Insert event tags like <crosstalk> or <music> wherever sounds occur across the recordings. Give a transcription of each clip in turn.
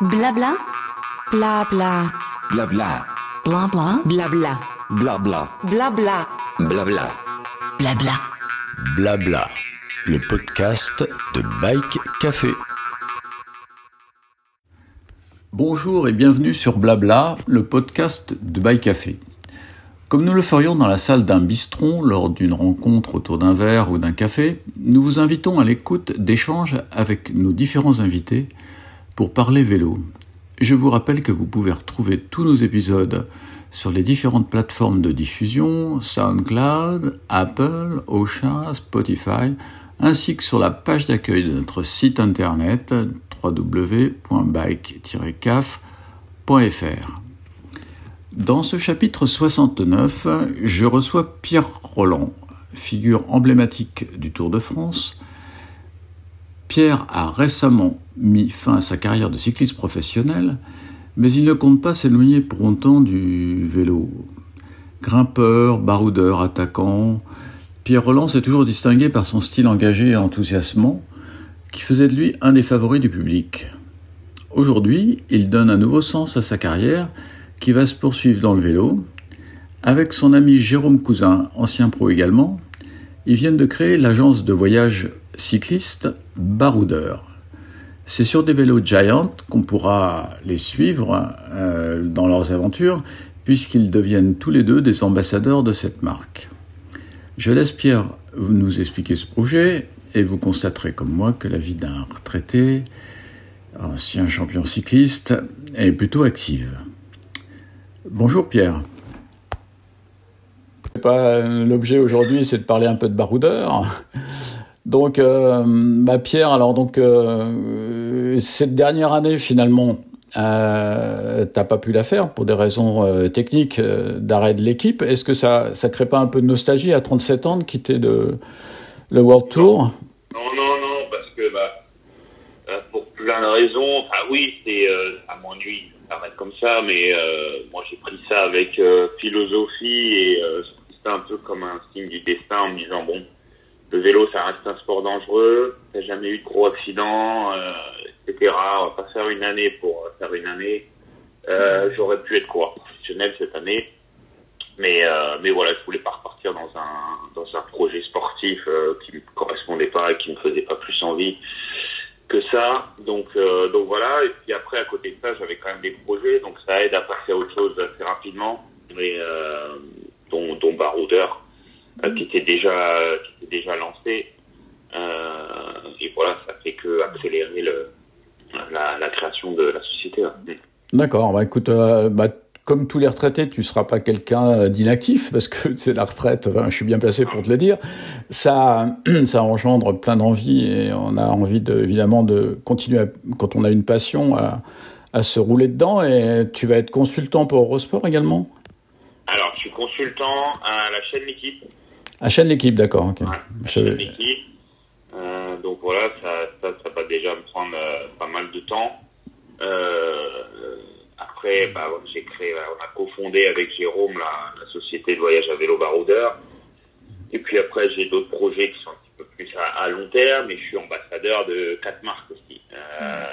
Blabla. Blabla. Blabla. Blabla. Blabla. Blabla. Blabla. Blabla. Blabla. Blabla. Le podcast de Bike Café. Bonjour et bienvenue sur Blabla, le podcast de Bike Café. Comme nous le ferions dans la salle d'un bistron lors d'une rencontre autour d'un verre ou d'un café, nous vous invitons à l'écoute d'échanges avec nos différents invités pour parler vélo. Je vous rappelle que vous pouvez retrouver tous nos épisodes sur les différentes plateformes de diffusion, SoundCloud, Apple, Ocha, Spotify, ainsi que sur la page d'accueil de notre site internet www.bike-caf.fr. Dans ce chapitre 69, je reçois Pierre Roland, figure emblématique du Tour de France. Pierre a récemment mis fin à sa carrière de cycliste professionnel, mais il ne compte pas s'éloigner pour autant du vélo. Grimpeur, baroudeur, attaquant, Pierre Roland s'est toujours distingué par son style engagé et enthousiasmant, qui faisait de lui un des favoris du public. Aujourd'hui, il donne un nouveau sens à sa carrière qui va se poursuivre dans le vélo. Avec son ami Jérôme Cousin, ancien pro également, ils viennent de créer l'agence de voyage cycliste Baroudeur. C'est sur des vélos Giant qu'on pourra les suivre euh, dans leurs aventures, puisqu'ils deviennent tous les deux des ambassadeurs de cette marque. Je laisse Pierre nous expliquer ce projet, et vous constaterez comme moi que la vie d'un retraité, ancien champion cycliste, est plutôt active. Bonjour Pierre. Pas l'objet aujourd'hui, c'est de parler un peu de baroudeur. Donc, euh, bah Pierre, alors donc euh, cette dernière année finalement, euh, t'as pas pu la faire pour des raisons euh, techniques d'arrêt de l'équipe. Est-ce que ça ça crée pas un peu de nostalgie à 37 ans de quitter le World Tour? Non, non, non, parce que bah, pour plein de raisons. Enfin oui, c'est ça m'ennuie de s'arrête comme ça, mais moi j'ai pris ça avec philosophie et c'était un peu comme un signe du destin en me disant bon le vélo, ça reste un sport dangereux. T'as jamais eu de gros accidents, euh, etc. On va pas faire une année pour faire une année. Euh, J'aurais pu être coureur professionnel cette année, mais euh, mais voilà, je voulais pas repartir dans un dans un projet sportif euh, qui me correspondait pas et qui me faisait pas plus envie que ça. Donc euh, donc voilà. Et puis après, à côté de ça, j'avais quand même des projets, donc ça aide à passer à autre chose assez rapidement. Mais euh, dont, dont baroudeur euh, qui était déjà qui était déjà lancé euh, et voilà ça fait que accélérer le la, la création de la société là. D'accord, bah écoute, euh, bah, comme tous les retraités, tu seras pas quelqu'un d'inactif <laughs> parce que c'est la retraite. Enfin, je suis bien placé pour te le dire. Ça, <clears throat> ça engendre plein d'envie et on a envie de, évidemment de continuer à, quand on a une passion à, à, se rouler dedans. Et tu vas être consultant pour Eurosport également? Alors, je suis consultant à la chaîne L'équipe. À chaîne L'équipe, d'accord. Okay. Ouais, chaîne L'équipe. Euh, donc voilà, ça, ça, ça, va déjà me prendre euh, pas mal de temps. Euh, après, bah, j'ai créé, on a cofondé avec Jérôme la, la, société de voyage à vélo baroudeur. Et puis après, j'ai d'autres projets qui sont un petit peu plus à, à, long terme. Et je suis ambassadeur de quatre marques aussi. Euh,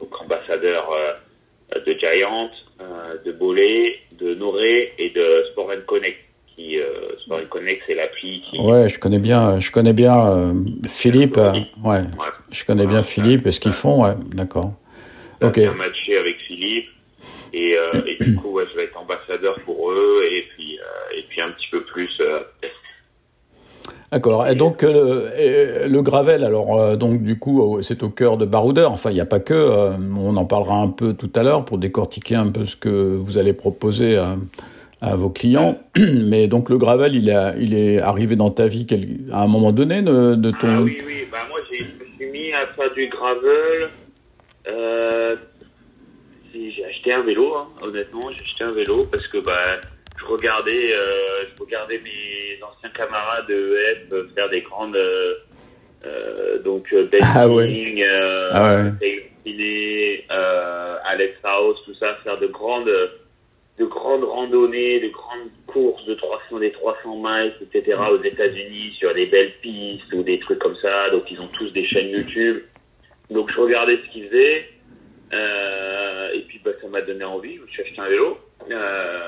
donc ambassadeur euh, de Giant, euh, de Bollé, de Noré et de Sport Connect. Qui, euh, Connect, c'est l'appli qui. Ouais, je connais bien, je connais bien euh, Philippe. ouais, ouais, je connais bien Philippe et ce qu'ils font. Ouais, d'accord. Ok. Bien matché avec Philippe. Et, euh, et du coup, ouais, je vais être ambassadeur pour eux et puis, euh, et puis un petit peu plus. euh, D'accord. Et donc euh, le gravel, alors euh, donc du coup c'est au cœur de Baroudeur. Enfin, il n'y a pas que. Euh, on en parlera un peu tout à l'heure pour décortiquer un peu ce que vous allez proposer à, vos clients. <clears throat> Mais donc le gravel, il, a, il est arrivé dans ta vie quel, à un moment donné de, de ton. Ah oui, oui. Bah, moi, je me suis mis à faire du gravel. Euh, j'ai acheté un vélo, hein, honnêtement, j'ai acheté un vélo parce que bah, je regardais, euh, je regardais mes anciens camarades de EF faire des grandes, euh, donc Ben <laughs> ah ouais. euh, ah ouais. Euh, Alex House, tout ça, faire de grandes, de grandes randonnées, de grandes courses de 300, des 300 miles, etc. aux États-Unis sur des belles pistes ou des trucs comme ça. Donc ils ont tous des chaînes YouTube. Donc je regardais ce qu'ils faisaient. Euh, m'a donné envie. Je me suis acheté un vélo. Euh,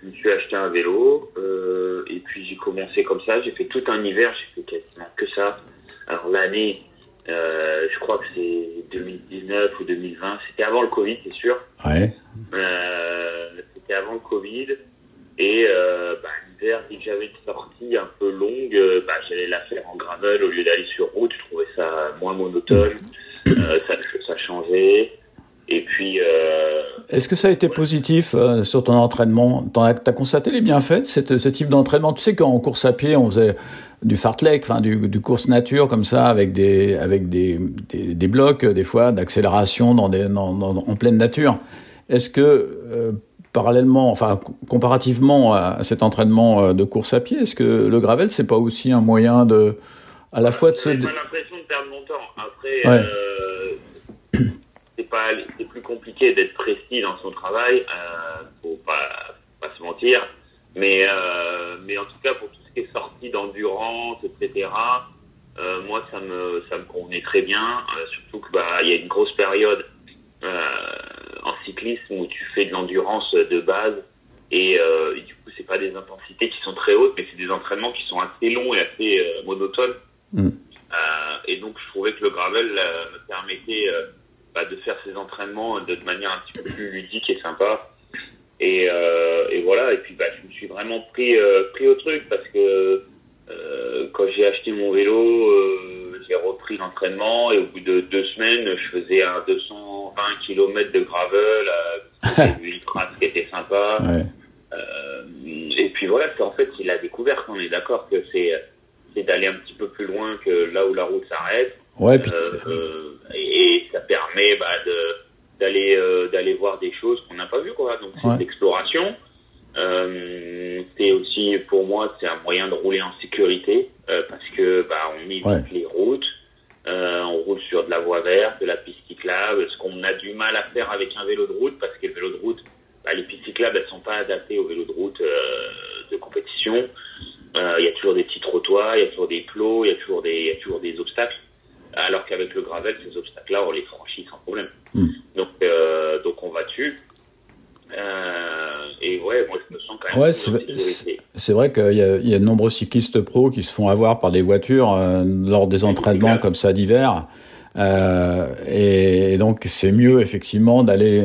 je me suis acheté un vélo euh, et puis j'ai commencé comme ça. J'ai fait tout un hiver. J'ai fait quasiment que ça. Alors l'année, euh, je crois que c'est 2019 ou 2020. C'était avant le Covid, c'est sûr. Ouais. Euh, c'était avant le Covid. Et euh, bah, l'hiver, dès que j'avais une sortie un peu longue, euh, bah, j'allais la faire en gravel au lieu d'aller sur route. Je trouvais ça moins monotone. Euh, ça, ça changeait. Et puis, euh, Est-ce que ça a été positif euh, sur ton entraînement? Tu as, constaté les bienfaits de cette- ce type d'entraînement? Tu sais qu'en course à pied, on faisait du fartlek, enfin du, du course nature comme ça, avec des, avec des, des, des blocs, euh, des fois, d'accélération dans des, dans, dans- en pleine nature. Est-ce que, euh, parallèlement, enfin co- comparativement à cet entraînement de course à pied, est-ce que le gravel, c'est pas aussi un moyen de, à la fois de se... J'ai pas l'impression de perdre mon temps. Après, Ouais. C'est pas, c'est plus compliqué d'être précis dans son travail. Euh, faut pas, pas se mentir. Mais, euh, mais en tout cas, pour tout ce qui est sortie d'endurance, etc. euh, moi, ça me, ça me convenait très bien. Euh, surtout que bah, il y a une grosse période en cyclisme où tu fais de l'endurance de base. Et, et du coup, c'est pas des intensités qui sont très hautes, mais c'est des entraînements qui sont assez longs et assez monotones. Mm. Et donc, je trouvais que le gravel me permettait bah, de faire ces entraînements de manière un petit peu plus ludique et sympa. Et, euh, et voilà. Et puis, bah, je me suis vraiment pris euh, pris au truc parce que euh, quand j'ai acheté mon vélo, j'ai repris l'entraînement et au bout de deux semaines, je faisais un 220 km de gravel. Une trace qui était sympa. Ouais. Et puis voilà, c'est en fait c'est la découverte. On est d'accord que c'est c'est d'aller un petit peu plus loin que là où la route s'arrête. Ouais, puis, et, et ça permet bah, de d'aller euh, d'aller voir des choses qu'on n'a pas vues quoi. Donc c'est Ouais. l'exploration. Euh, c'est aussi pour moi c'est un moyen de rouler en sécurité euh, parce que bah on évite Ouais. les routes. Euh, on roule sur de la voie verte, de la piste cyclable, ce qu'on a du mal à faire avec un vélo de route parce que le vélo de route, bah, les pistes cyclables elles sont pas adaptées au vélo de route de compétition. Il y a toujours des petits trottoirs, il y a toujours des plots, il y a toujours des, il y a toujours des obstacles. Alors qu'avec le gravel, ces obstacles-là, on les franchit sans problème. Mm. Donc, euh, donc on va dessus. Euh, et ouais, moi je me sens quand même Ouais, c'est- vrai qu'il y, a- il y a de nombreux cyclistes pros qui se font avoir par des voitures euh, lors des entraînements comme ça d'hiver. Euh, et, donc c'est mieux effectivement d'aller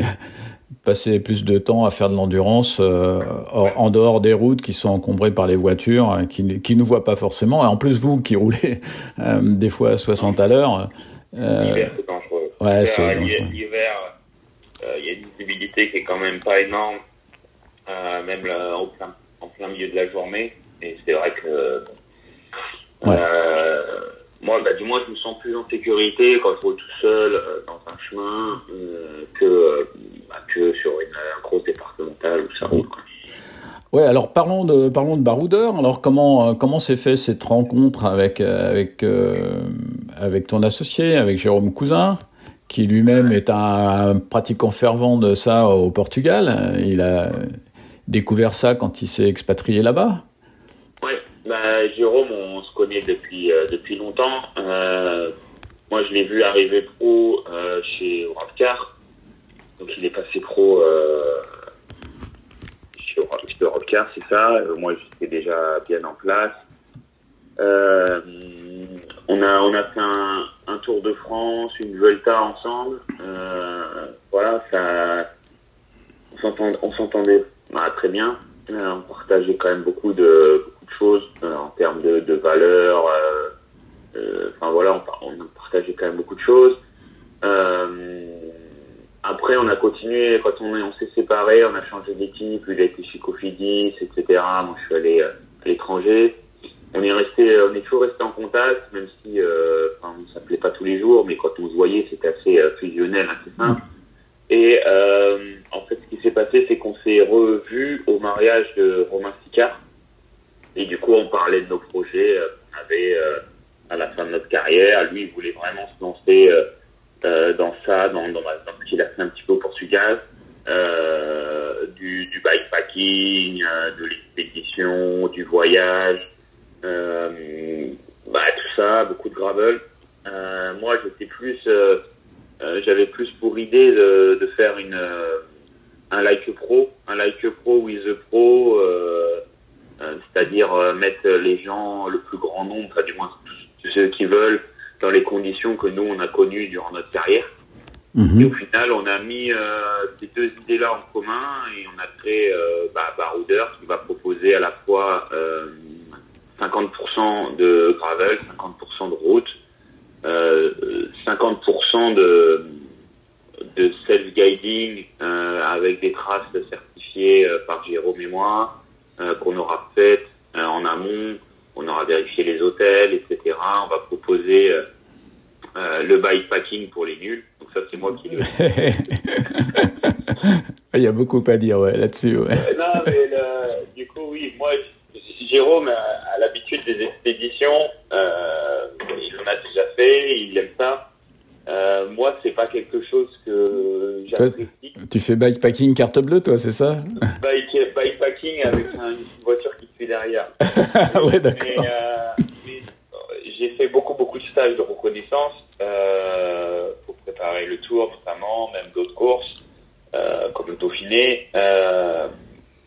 passer plus de temps à faire de l'endurance euh, en dehors des routes qui sont encombrées par les voitures, euh, qui ne qui nous voient pas forcément. Et en plus vous qui roulez <laughs> euh, des fois à 60 à l'heure. euh, L'hiver, c'est dangereux. ouais, c'est dangereux. L'hiver, euh, il y a une visibilité qui est quand même pas énorme, même là, au plein, en plein milieu de la journée. Et c'est vrai que Ouais. moi, bah, du moins, je me sens plus en sécurité quand je roule tout seul dans un chemin que, que sur une, un gros départemental où ça roule. Ouais, alors parlons de parlons de baroudeur. Alors comment euh, comment s'est fait cette rencontre avec euh, avec euh, avec ton associé, avec Jérôme Cousin, qui lui-même est un pratiquant fervent de ça au Portugal. Il a découvert ça quand il s'est expatrié là-bas. Ouais, bah, Jérôme, on se connaît depuis euh, depuis longtemps. Euh, moi, je l'ai vu arriver pro chez Europcar. Donc, il est passé pro euh, Euro- chez Europcar, c'est ça. Euh, moi, j'étais déjà bien en place. Euh, on a on a fait un, un tour de France, une Vuelta ensemble. Euh, voilà, ça, on s'entend- on s'entendait bah, très bien. Euh, on partageait quand même beaucoup de, beaucoup de choses euh, en termes de, de valeurs. Enfin voilà, on, on partageait quand même beaucoup de choses. Euh, après, on a continué, quand on, est- on s'est séparés, on a changé d'équipe, il a été chez Cofidis, etc. Moi je suis allé euh, à l'étranger. On est resté, on est toujours resté en contact, même si euh, on s'appelait pas tous les jours, mais quand on se voyait, c'était assez euh, fusionnel, assez simple. Et euh, en fait, ce qui s'est passé, c'est qu'on s'est revus au mariage de Romain Sicard. Et du coup, on parlait de nos projets. euh, On avait, à la fin de notre carrière, lui, il voulait vraiment se lancer dans ça, dans, dans, dans ce qu'il a fait un petit peu au Portugal, euh, du, bikepacking, euh, de l'expédition, du voyage, euh, bah, tout ça, beaucoup de gravel. Euh, moi, j'étais plus... euh, euh, j'avais plus pour idée de, de faire une euh, un like pro, un like pro with the pro, euh, euh, c'est-à-dire euh, mettre les gens le plus grand nombre, enfin du moins tous ceux qui veulent, dans les conditions que nous on a connues durant notre carrière. Mhm. Et au final, on a mis euh, ces deux idées-là en commun et on a créé euh, bah, Baroudeur qui va proposer à la fois euh, 50% de gravel, 50% de route, euh, 50% de, de self-guiding euh, avec des traces certifiées euh, par Jérôme et moi euh, qu'on aura faites euh, en amont. On aura vérifié les hôtels, etc. On va proposer euh, euh, le bikepacking pour les nuls. Donc ça, c'est moi qui le <laughs> Il y a beaucoup à dire ouais, là-dessus. Ouais. Euh, non, mais le- du coup, oui, moi, Jérôme a, a l'habitude des expéditions. Euh, il en a déjà fait, il aime ça. Euh, moi, c'est pas quelque chose que j'apprécie. Tu fais bikepacking carte bleue, toi, c'est ça? Bike, bikepacking avec un- une voiture qui te suit derrière. <laughs> Ouais, d'accord. euh, j'ai fait beaucoup, beaucoup de stages de reconnaissance euh, pour préparer le tour, notamment, même d'autres courses, euh, comme le Dauphiné.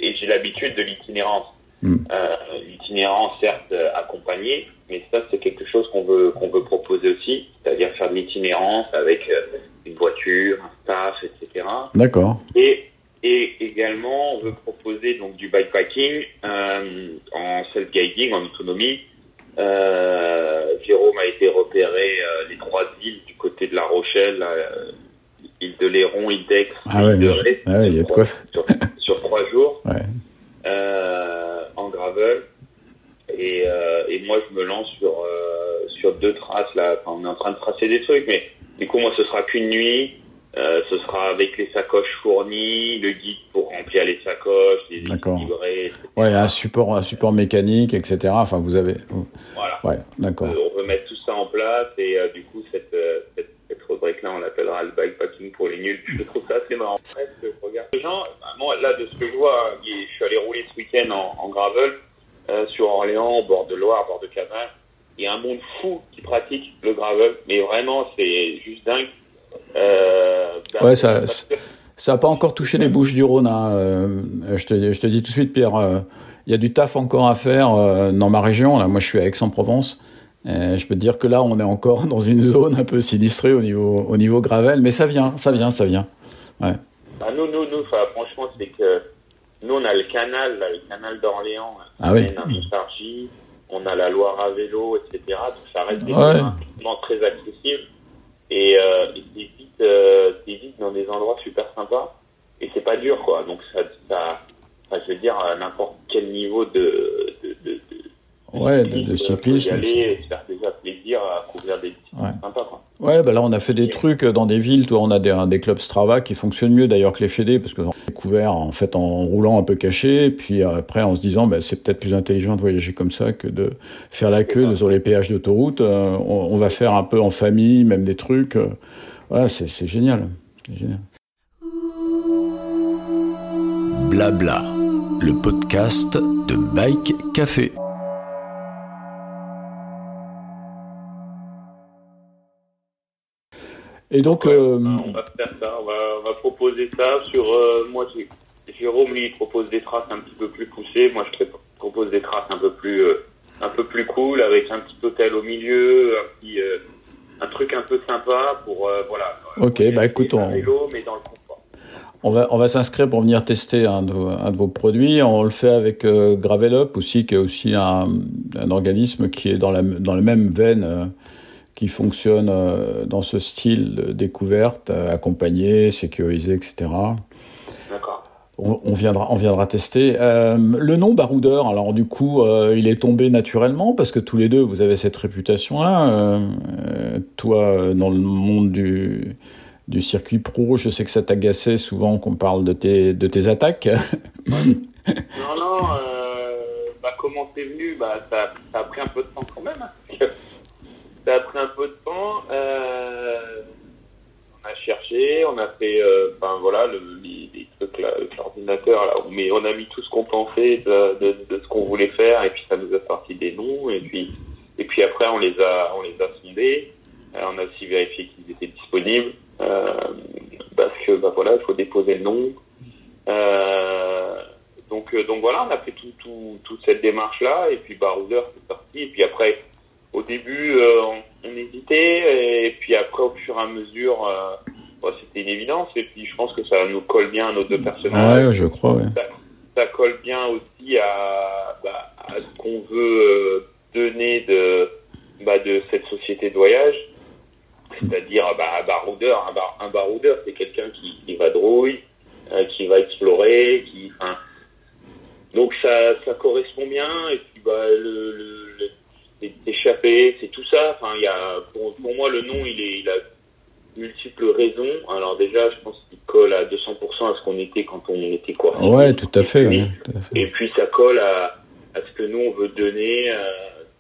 et j'ai l'habitude de l'itinérance. Mm. Euh, l'itinérance, certes, accompagnée, mais ça, c'est quelque chose qu'on veut, qu'on veut proposer aussi, c'est-à-dire faire de l'itinérance avec euh, une voiture, un staff, etc. D'accord. Et également, on veut proposer donc du bikepacking euh, en self-guiding, en autonomie. Euh, Jérôme a été repéré euh, les trois îles du côté de La Rochelle, euh, île de Léron, île d'Aix, Ah ouais, île de. Ré, Ah ouais, il y a de quoi. sur, sur trois jours <laughs> Ouais. en gravel. Et, et moi, je me lance sur sur deux traces là. Enfin, on est en train de tracer des trucs, mais du coup, moi, ce sera qu'une nuit. Euh, ce sera avec les sacoches fournies, le guide pour remplir les sacoches, les D'accord. équilibrer, etc. Ouais, un support, un support mécanique, etc. Enfin, vous avez. Voilà. Ouais, d'accord. Euh, on veut mettre tout ça en place et euh, du coup, cette, cette, cette rubrique-là, on l'appellera le bikepacking pour les nuls. Je trouve ça assez marrant. Presque, je regarde les gens. bah, moi, là, de ce que je vois, je suis allé rouler ce week-end en, en gravel sur Orléans, au bord de Loire, au bord de Canal. Il y a un monde fou qui pratique le gravel, mais vraiment, c'est juste dingue. Euh, Ouais, ça- parce que- Ça n'a pas encore touché les Bouches du Rhône. hein, euh, je, te, je te dis tout de suite, Pierre, euh, il y a du taf encore à faire dans ma région. Là, moi, je suis à Aix-en-Provence. Et je peux te dire que là, on est encore dans une zone un peu sinistrée au niveau, au niveau gravel, mais ça vient, ça vient, ça vient. Bah, nous, nous, nous, franchement, c'est que nous, on a le canal, là, le canal d'Orléans, Ah oui. on a la Loire à vélo, etc. Donc, ça reste des Ouais. très accessibles. Et, euh, et c'est vite, euh, vite dans des endroits super sympas. Et c'est pas dur, quoi. Donc, ça, je veux dire, à n'importe quel niveau de, de, de, de Ouais, de, de cyclisme, faut cyclisme. y aller et se faire déjà plaisir à couvrir des Ouais. sympas, quoi. Ouais, bah là, on a fait des trucs dans des villes. Toi, on a des, des clubs Strava qui fonctionnent mieux d'ailleurs que les fédés, parce qu'on a découvert en fait en roulant un peu caché, et puis après en se disant, bah, c'est peut-être plus intelligent de voyager comme ça que de faire la queue sur les péages d'autoroute. Euh, on, on va faire un peu en famille, même des trucs. euh, voilà, c'est génial. C'est génial. Blabla, le podcast de Bike Café. Et donc, euh, on va faire ça, on va, on va proposer ça sur. euh, moi, Jérôme, lui, il propose des traces un petit peu plus poussées. Moi, je propose des traces un peu plus, euh, un peu plus cool, avec un petit hôtel au milieu, un petit, euh, un truc un peu sympa pour, voilà. Ok, bah, écoute, on- vélo, mais dans le confort. On va, on va s'inscrire pour venir tester un de, vos, un de vos produits. On le fait avec euh, Gravel Up aussi, qui est aussi un, un organisme qui est dans la, dans la même veine, qui fonctionne euh, dans ce style de découverte, euh, accompagné, sécurisé, etc. On, on viendra, on viendra tester. Euh, le nom Baroudeur, alors du coup, euh, il est tombé naturellement parce que tous les deux, vous avez cette réputation-là. Euh, toi, dans le monde du, du circuit pro, je sais que ça t'agaçait souvent qu'on parle de tes, de tes attaques. <laughs> Non, non, bah, comment c'est venu? Bah, ça, ça a pris un peu de temps quand même. hein. Ça a pris un peu de temps. Euh, on a cherché, on a fait, enfin voilà, le, les, trucs là, l'ordinateur là, mais on a mis tout ce qu'on pensait de, ce qu'on voulait faire et puis ça nous a sorti des noms et puis et puis après on les a on les a sondés. Euh, on a aussi vérifié qu'ils étaient disponibles. Parce que bah voilà, il faut déposer le nom. Donc donc voilà, on a fait tout, tout, toute cette démarche là et puis Baroudeur c'est parti et puis après au début euh, on, on hésitait et puis après au fur et à mesure euh, c'était une évidence et puis je pense que ça nous colle bien à nos deux personnages Ouais, je crois, ouais. ça, ça colle bien aussi à, bah, à ce qu'on veut euh, donner de, bah, de cette société de voyage. C'est-à-dire bah, un baroudeur. Un, bar, un baroudeur, c'est quelqu'un qui, qui vadrouille, euh, qui va explorer, qui. Donc ça, ça correspond bien. Et puis bah, le- c'est échappé, c'est tout ça. Enfin, il y a pour, pour moi le nom, il est, il a multiples raisons. Alors déjà, je pense qu'il colle à 200% à ce qu'on était quand on était quoi. Ouais, tout à fait, ouais, tout à fait. Et puis ça colle à, à ce que nous on veut donner, euh,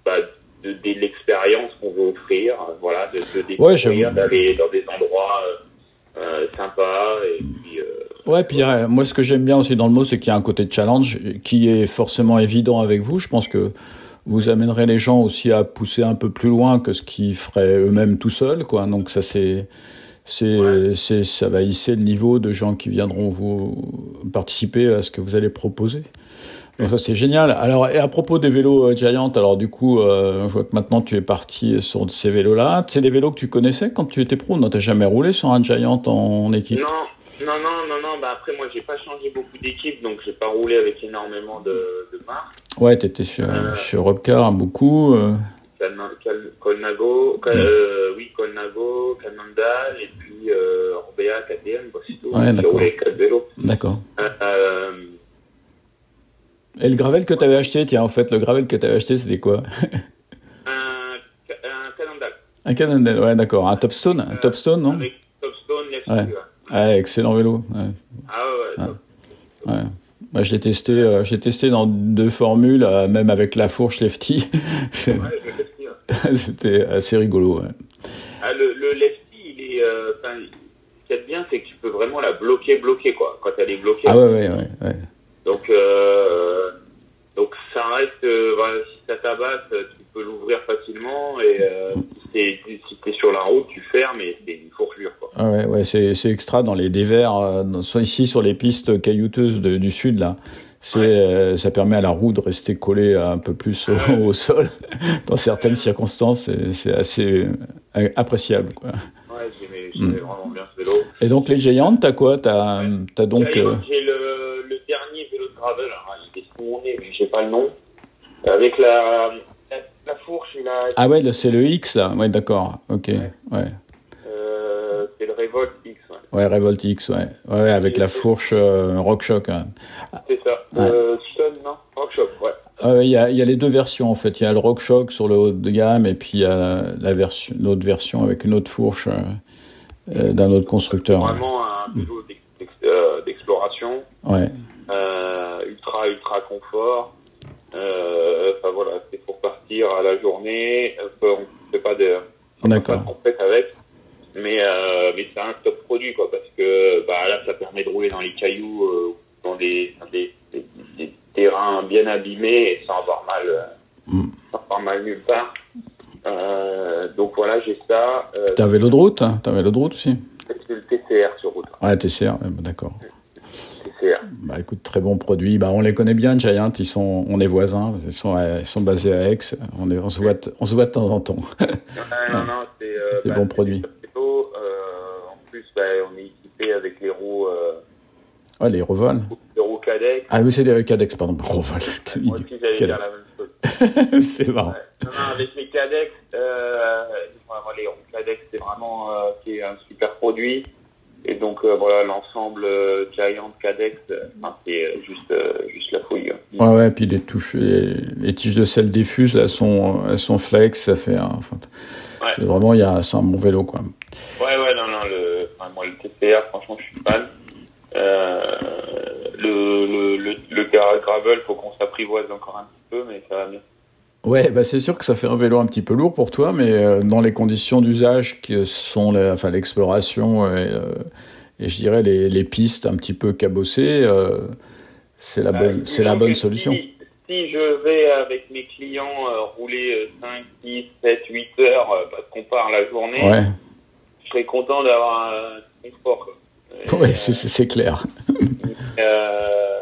bah, de, de l'expérience qu'on veut offrir, voilà, de, de découvrir, d'aller dans des endroits euh, euh, sympas et puis euh, Ouais, puis euh, moi, ce que j'aime bien aussi dans le mot, c'est qu'il y a un côté de challenge qui est forcément évident avec vous. Je pense que vous amènerez les gens aussi à pousser un peu plus loin que ce qu'ils feraient eux-mêmes tout seuls, quoi. Donc ça, c'est, c'est, Ouais. ça va hisser le niveau de gens qui viendront vous participer à ce que vous allez proposer. Donc ça, c'est génial. Alors, et à propos des vélos euh, Giant, alors du coup, euh, je vois que maintenant tu es parti sur ces vélos-là. C'est des vélos que tu connaissais quand tu étais pro? Non, t'as jamais roulé sur un Giant en équipe? Non, non, non, non, non. Bah après moi j'ai pas changé beaucoup d'équipes, donc j'ai pas roulé avec énormément de, de marques. Ouais, t'étais chez, chez Robcar beaucoup. euh. Colnago, euh, oui Colnago, Canandal et puis euh, Orbea, KTM. Ouais, d'accord. D'accord. Euh, Et le gravel que t'avais acheté, tiens, en fait, le gravel que t'avais acheté, c'était quoi? Un, un Canandal. Un Cannondale, ouais, d'accord. Un Topstone Un Topstone, non? Avec Topstone, Ouais. ouais. Ouais, excellent vélo. Ouais. Ah ouais, ouais. top. ouais. Bah, je l'ai testé, euh, je testé dans deux formules, euh, même avec la fourche lefty. <laughs> Ouais, ouais. <laughs> C'était assez rigolo. Ouais. Ah, le, le lefty, il est, euh, ce qu'il y a de bien, c'est que tu peux vraiment la bloquer, bloquer, quoi, quand elle est bloquée. Ah ouais, ouais, ouais. ouais. Donc, euh, donc ça reste, voilà, si ça tabasse, tu peux l'ouvrir facilement et euh, si t'es si t'es sur la route, tu fermes et c'est une fourrure, quoi. Ah ouais, c'est, extra dans les dévers, euh, ici sur les pistes caillouteuses de- du sud là. C'est, Ouais. euh, ça permet à la roue de rester collée un peu plus au, Ouais. au sol. <laughs> Dans certaines circonstances, c'est, assez euh, appréciable. Quoi. Ouais, j'aimais Mm. vraiment bien ce vélo. Et donc les géantes, t'as quoi? T'as, Ouais. donc D'ailleurs, euh, J'ai le, le dernier vélo de gravel, alors, il est sous mon nez, mais j'ai pas le nom. Avec la, la, la fourche et la, ah ouais, c'est le X là. Ouais, d'accord. Ok. Ouais. Ouais, euh, c'est le Revolt X, ouais. Revolt X. Ouais. Ouais, avec la fourche euh, RockShox. hein. C'est ça. Ouais. Euh, Sun, non? Rockshop, ouais. Euh, Il y, a, y a les deux versions en fait. Il y a le RockShox sur le haut de gamme et puis il y a la version, l'autre version avec une autre fourche euh, euh, d'un autre constructeur. Vraiment un vélo d'ex- euh, d'exploration, Ouais. ultra, ultra confort. Enfin voilà, c'est pour partir à la journée. On ne fait pas de, on fait pas de avec. Mais, euh, mais c'est un top produit, quoi, parce que bah, là, ça permet de rouler dans les cailloux, euh, dans des, dans des, des- des terrains bien abîmés et sans avoir mal, euh, Mm. sans avoir mal nulle part. Euh, donc voilà, j'ai ça. T'as un vélo de route hein T'as un vélo de route aussi? C'est le TCR sur route. Ouais, TCR. ouais, bah, d'accord. TCR. Bah écoute, très bon produit. Bah on les connaît bien, Giant. Ils sont, on est voisins. Ils sont, ils sont basés à Aix. On, est, on se voit, de- on se voit de temps en temps. Ouais, non, non, c'est euh, Des bons produits. c'est vélo, euh, en plus, bah, on est équipé avec les roues, euh, Ouais, les les roues Cadex. Ah oui, c'est des Cadex, pardon. <laughs> Revol. Moi aussi, j'allais Cadex. dire la même chose. <laughs> c'est marrant. Ouais. Non, non, avec les Cadex, euh, les roues Cadex, c'est vraiment euh, qui est un super produit. Et donc euh, voilà, l'ensemble Giant Cadex, c'est juste, juste la fouille. Ouais, ouais, puis les touches, les, les tiges de sel diffuses, elles sont, elles sont flex, ça fait, un- enfin, Ouais. c'est vraiment, il y a, c'est un bon vélo, quoi. Ouais, ouais, non, non, le, enfin, moi, le TCR, franchement, je suis fan. Euh, le, le, le, le gra- gravel, faut qu'on s'apprivoise encore un petit peu, mais ça va bien. Ouais, bah c'est sûr que ça fait un vélo un petit peu lourd pour toi, mais euh, dans les conditions d'usage qui sont, la- enfin, l'exploration et, euh, et je dirais les, les pistes un petit peu cabossées, euh, c'est la bonne, Euh, c'est la bonne solution. Si, si je vais avec mes clients euh, rouler euh, 5, 6, 7, 8 heures, euh, parce qu'on part la journée, Ouais, serais content d'avoir un sport. Oui, c'est clair. <laughs> Euh,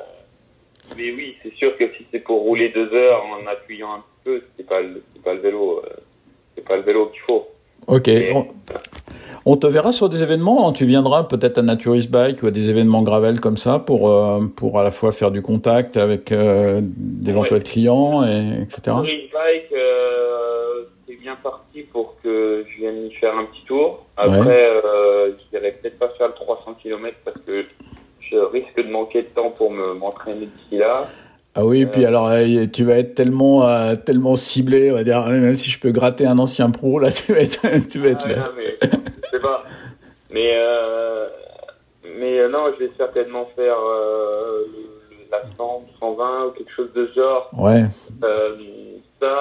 mais oui, c'est sûr que si c'est pour rouler deux heures en appuyant un peu, c'est pas le, pas le vélo, euh, c'est pas le vélo qu'il faut. Ok. on, te verra sur des événements. Hein. Tu viendras peut-être à Naturist Bike ou à des événements gravel comme ça pour euh, pour à la fois faire du contact avec d'éventuels clients et etc. Naturist Bike, c'est bien parti pour que je vienne y faire un petit tour. Après, je dirais peut-être pas faire le 300 km parce que je risque de manquer de temps pour m'entraîner d'ici là. Ah oui, puis euh, alors tu vas être tellement euh, tellement ciblé, on va dire même si je peux gratter un ancien pro là, <laughs> tu vas être tu vas être ah, là. mais, je sais pas. Mais euh, mais non, je vais certainement faire la 100, 120 ou quelque chose de genre. Ouais. ça,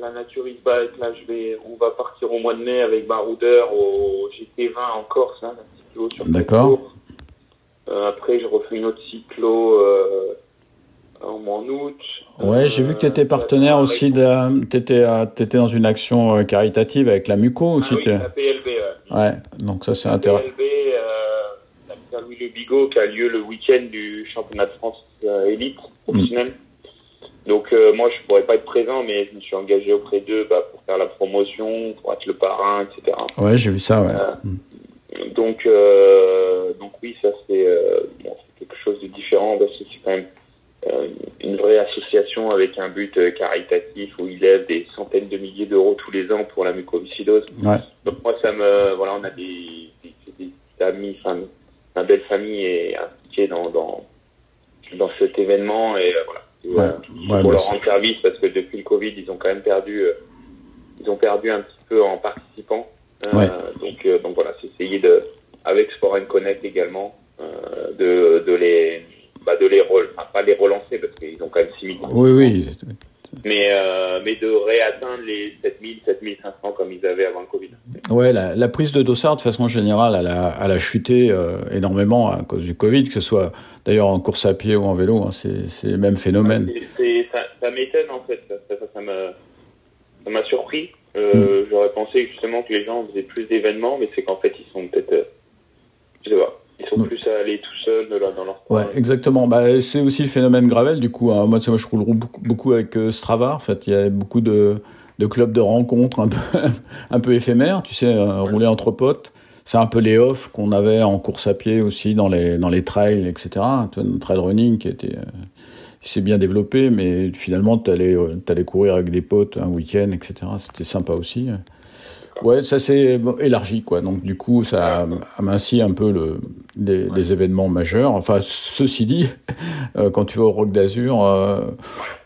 la Naturist Bike, là, je vais, on va partir au mois de mai avec Baroudeur au GT20 en Corse, hein, D'accord. Euh, après, je refais une autre cyclo euh, en, août. Ouais, j'ai vu que tu étais euh, partenaire aussi. Tu étais, étais, dans une action caritative avec la MUCO aussi. Ah oui, la PLB. Ouais. ouais, donc ça c'est intéressant. PLB, euh, la Louis Le Bigot qui a lieu le week-end du championnat de France élite professionnel. Mm. Donc moi je pourrais pas être présent, mais je me suis engagé auprès d'eux bah, pour faire la promotion, pour être le parrain, etc. Ouais, j'ai vu ça. Ouais. Mm. Donc, euh, donc oui, ça c'est euh, bon, quelque chose de différent parce que c'est quand même euh, une vraie association avec un but euh, caritatif où il lève des centaines de milliers d'euros tous les ans pour la mucoviscidose. Ouais. Donc moi, ça me voilà, on a des, des, des amis, enfin, ma belle famille est impliquée dans, dans dans cet événement et voilà. Ouais, pour leur rendre service parce que depuis le Covid, ils ont quand même perdu, ils ont perdu un petit peu en participant. Ouais. donc, donc voilà, c'est essayer de avec Sport Connect également, euh, de, de les bah de les enfin, pas les relancer parce qu'ils ont quand même 6000 oui oui. Mais euh, mais de réatteindre les 7000 7500 comme ils avaient avant le Covid. Ouais la, la prise de dossard de façon générale elle a, elle a chuté euh, énormément à cause du Covid que ce soit d'ailleurs en course à pied ou en vélo hein, c'est le même phénomène. Ça, ça m'étonne en fait. Ça ça, m'a ça m'a surpris. Euh, mm. j'aurais pensé justement que les gens faisaient plus d'événements mais c'est qu'en fait ils sont peut-être je sais pas. Ils sont plus à aller tout seuls dans leur Ouais, exactement. Bah, c'est aussi le phénomène Gravel, du coup. Hein. Moi, moi, je roule beaucoup, beaucoup avec euh, Strava. En fait, il y a beaucoup de, de clubs de rencontres un peu, <laughs> un peu éphémères, tu sais, euh, rouler entre potes. C'est un peu les off qu'on avait en course à pied aussi, dans les, dans les trails, etc. Tu vois, trail running qui était, euh, s'est bien développé, mais finalement, tu allais, allais courir avec des potes un week-end, etc. C'était sympa aussi. Ouais, ça s'est élargi, quoi. Donc, du coup, ça amincit un peu le, les, événements majeurs. Enfin, ceci dit, euh, quand tu vas au Rock d'Azur euh,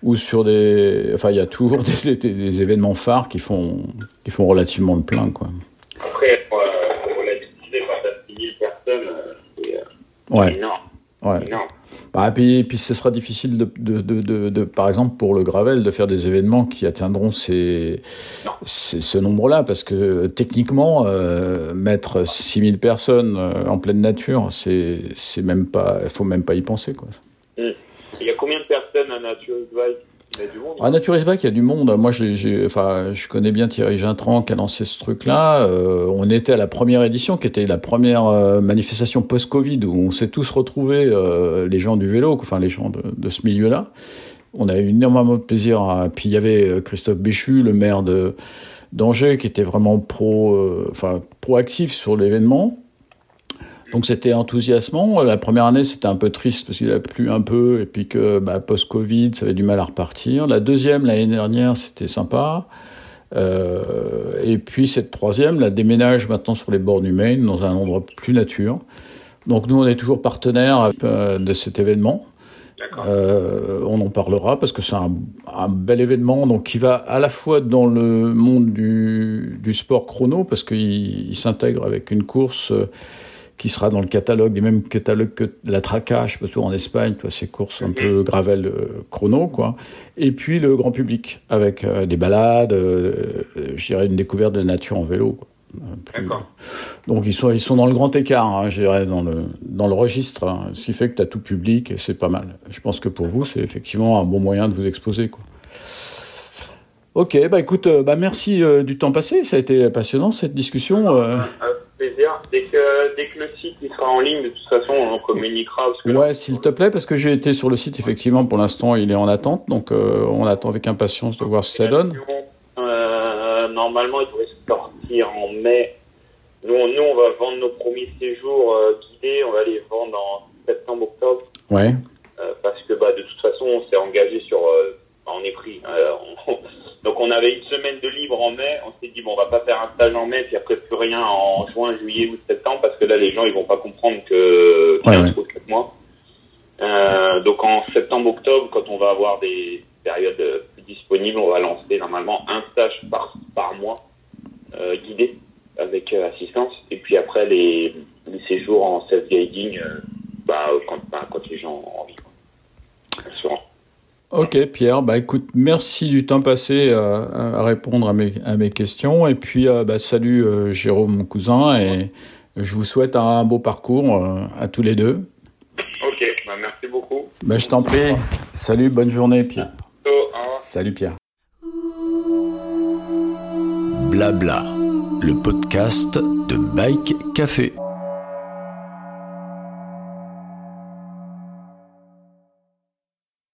ou sur des, enfin, il y a toujours des, des, événements phares qui font, qui font relativement le plein, quoi. Après, pour, euh, la diffuser par 10 000 personnes, c'est ouais. énorme. Ouais. Énorme. Bah, puis, ce sera difficile, de, de, de, par exemple, pour le Gravel, de faire des événements qui atteindront ces, ces ce nombre-là, parce que techniquement, euh, mettre 6000 personnes euh, en pleine nature, c'est même pas, il faut même pas y penser. Quoi. Il y a combien de personnes à Nature Bike? Il y a du monde. À Naturisme il y a du monde. Moi, enfin, je connais bien Thierry Gintran qui a lancé ce truc-là. Euh, on était à la première édition, qui était la première euh, manifestation post-Covid, où on s'est tous retrouvés, euh, les gens du vélo, enfin les gens de, de ce milieu-là. On a eu énormément de plaisir. Puis il y avait Christophe Béchu, le maire de d'Angers, qui était vraiment pro, enfin proactif sur l'événement. Donc c'était enthousiasmant. La première année, c'était un peu triste parce qu'il a plu un peu et puis que bah, post-Covid, ça avait du mal à repartir. La deuxième, l'année dernière, c'était sympa. Euh, et puis cette troisième, la déménage maintenant sur les bords du Maine, dans un endroit plus nature. Donc nous, on est toujours partenaire euh, de cet événement. Euh, on en parlera parce que c'est un, un, bel événement donc qui va à la fois dans le monde du, du sport chrono parce qu'il s'intègre avec une course euh, qui sera dans le catalogue, les mêmes catalogues que la Tracache, parce en Espagne, tu vois, ces courses un peu gravel euh, chrono, quoi. Et puis le grand public, avec euh, des balades, euh, je dirais une découverte de la nature en vélo. Donc ils sont, ils sont dans le grand écart, hein, je dirais, dans le, dans le registre, hein, ce qui fait que tu as tout public et c'est pas mal. Je pense que pour vous, c'est effectivement un bon moyen de vous exposer. Quoi. Ok, bah écoute, bah merci du temps passé, ça a été passionnant cette discussion. Plaisir. Dès que, dès que le site il sera en ligne, de toute façon, on communiquera. Parce que là, Ouais, s'il te plaît, parce que j'ai été sur le site, effectivement, pour l'instant, il est en attente, donc euh, on attend avec impatience de voir ce que ça donne. Euh, normalement, il devrait sortir en mai. Nous, on- nous, on va vendre nos premiers séjours euh, guidés. On va les vendre en septembre, octobre. Ouais. Parce que bah, de toute façon, on s'est engagé sur. on est pris. On- donc, on avait une semaine de libre en mai. On s'est dit, bon, on va pas faire un stage en mai, puis après plus rien en juin, juillet ou septembre, parce que là, les gens, ils vont pas comprendre que Ouais, 15 ouais. ou 4 mois. Euh, donc, en septembre, octobre, quand on va avoir des périodes euh, plus disponibles, on va lancer normalement un stage par, par mois euh, guidé avec euh, assistance. Et puis après, les, les séjours en self-guiding, euh, bah, quand, bah, quand les gens ont envie. quoi. Ok, Pierre, bah écoute, merci du temps passé euh, à répondre à mes, à mes questions. Et puis, euh, bah, salut euh, Jérôme, mon cousin, et je vous souhaite un beau parcours euh, à tous les deux. Ok, bah, merci beaucoup. Bah, je t'en prie. Salut, bonne journée, Pierre. Salut, Pierre. Blabla, le podcast de Bike Café.